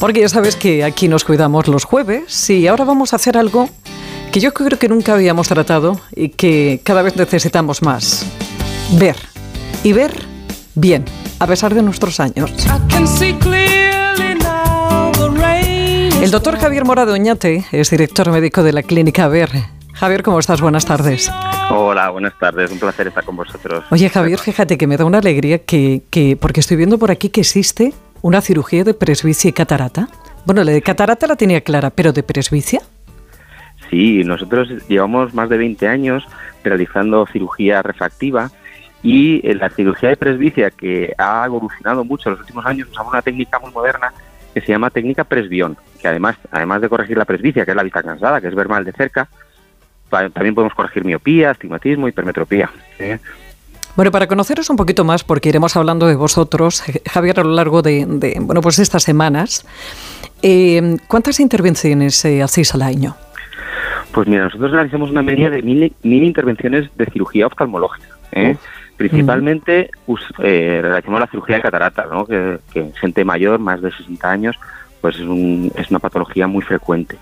Porque ya sabes que aquí nos cuidamos los jueves y ahora vamos a hacer algo que yo creo que nunca habíamos tratado y que cada vez necesitamos más. Ver. Y ver bien, a pesar de nuestros años. El doctor Javier Morado Oñate es director médico de la clínica Ver. Javier, ¿cómo estás? Buenas tardes. Hola, buenas tardes. Un placer estar con vosotros. Oye, Javier, fíjate que me da una alegría que, que porque estoy viendo por aquí que existe una cirugía de presbicia y catarata. Bueno, la de catarata la tenía clara, pero de presbicia. Sí, nosotros llevamos más de 20 años realizando cirugía refractiva y eh, la cirugía de presbicia que ha evolucionado mucho en los últimos años usamos una técnica muy moderna que se llama técnica presbión, que además, además de corregir la presbicia, que es la vista cansada, que es ver mal de cerca, también podemos corregir miopía, astigmatismo, hipermetropía. Bueno, para conoceros un poquito más, porque iremos hablando de vosotros, Javier, a lo largo de, bueno, pues estas semanas, eh, ¿cuántas intervenciones eh, hacéis al año? Pues mira, nosotros realizamos una media de mil, intervenciones de cirugía oftalmológica. ¿eh? Principalmente eh, realizamos la cirugía de catarata, ¿no? que, que gente mayor, más de 60 años, pues es, un, es una patología muy frecuente.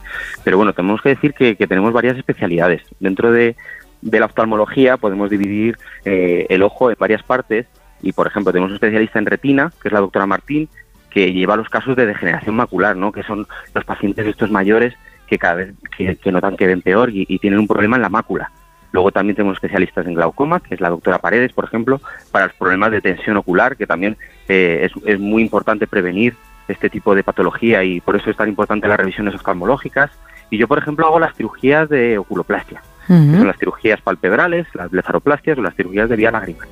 Pero bueno, tenemos que decir que, tenemos varias especialidades. Dentro de, la oftalmología podemos dividir eh, el ojo en varias partes y, por ejemplo, tenemos un especialista en retina, que es la doctora Martín, que lleva los casos de degeneración macular, ¿no? que son los pacientes estos mayores que cada vez que, notan que ven peor y, tienen un problema en la mácula. Luego también tenemos especialistas en glaucoma, que es la doctora Paredes, por ejemplo, para los problemas de tensión ocular, que también eh, es, muy importante prevenir este tipo de patología y por eso es tan importante las revisiones oftalmológicas. Y yo, por ejemplo, hago las cirugías de oculoplastia, son las cirugías palpebrales, las blefaroplastias o las cirugías de vía lagrimal.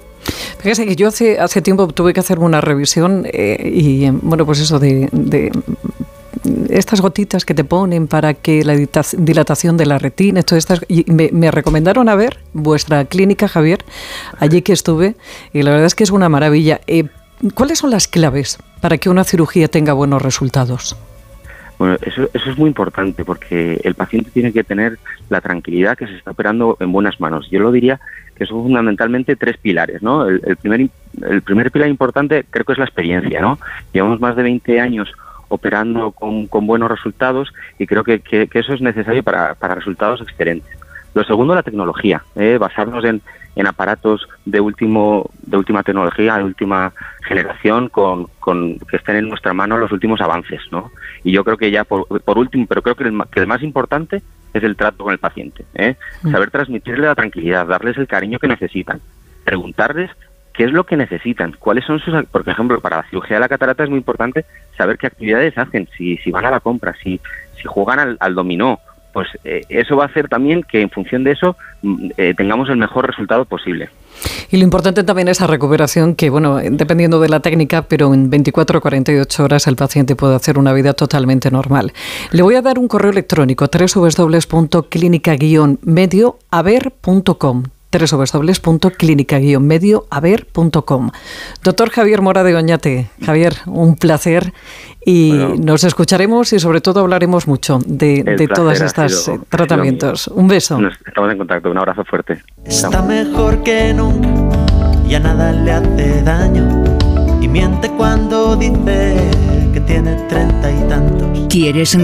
Fíjese que yo hace, hace tiempo tuve que hacerme una revisión eh, y, bueno, pues eso de estas gotitas que te ponen para que la dilatación de la retina, todas estas, y me, recomendaron a ver vuestra clínica, Javier, allí que estuve, y la verdad es que es una maravilla. Eh, ¿Cuáles son las claves para que una cirugía tenga buenos resultados? Bueno, eso, eso es muy importante porque el paciente tiene que tener la tranquilidad que se está operando en buenas manos. Yo lo diría que son fundamentalmente tres pilares, ¿no? El, primer, el primer pilar importante creo que es la experiencia, ¿no? Llevamos más de 20 años operando con, buenos resultados y creo que, eso es necesario para, resultados excelentes. Lo segundo, la tecnología, ¿eh? basarnos en, aparatos de último de última tecnología, de última generación, con, que estén en nuestra mano los últimos avances, ¿no? Y yo creo que ya por, último, pero creo que el, que el, más importante es el trato con el paciente, ¿eh? Mm. saber transmitirle la tranquilidad, darles el cariño que necesitan, preguntarles qué es lo que necesitan, cuáles son sus... Por ejemplo, para la cirugía de la catarata es muy importante saber qué actividades hacen, si, si van a la compra, si, si juegan al, dominó, pues eh, eso va a hacer también que en función de eso mm, eh, tengamos el mejor resultado posible. Y lo importante también es la recuperación, que bueno, dependiendo de la técnica, pero en 24 o 48 horas el paciente puede hacer una vida totalmente normal. Le voy a dar un correo electrónico, www.clinica-medioaver.com www.clinica-medioaver.com. Doctor Javier Mora de Oñate. Javier, un placer y nos escucharemos y sobre todo hablaremos mucho de, de todos estos tratamientos. Un beso. estamos en contacto, un abrazo fuerte. Está mejor que nunca, ya nada le hace daño y miente cuando dice que tiene treinta y tantos. ¿Quieres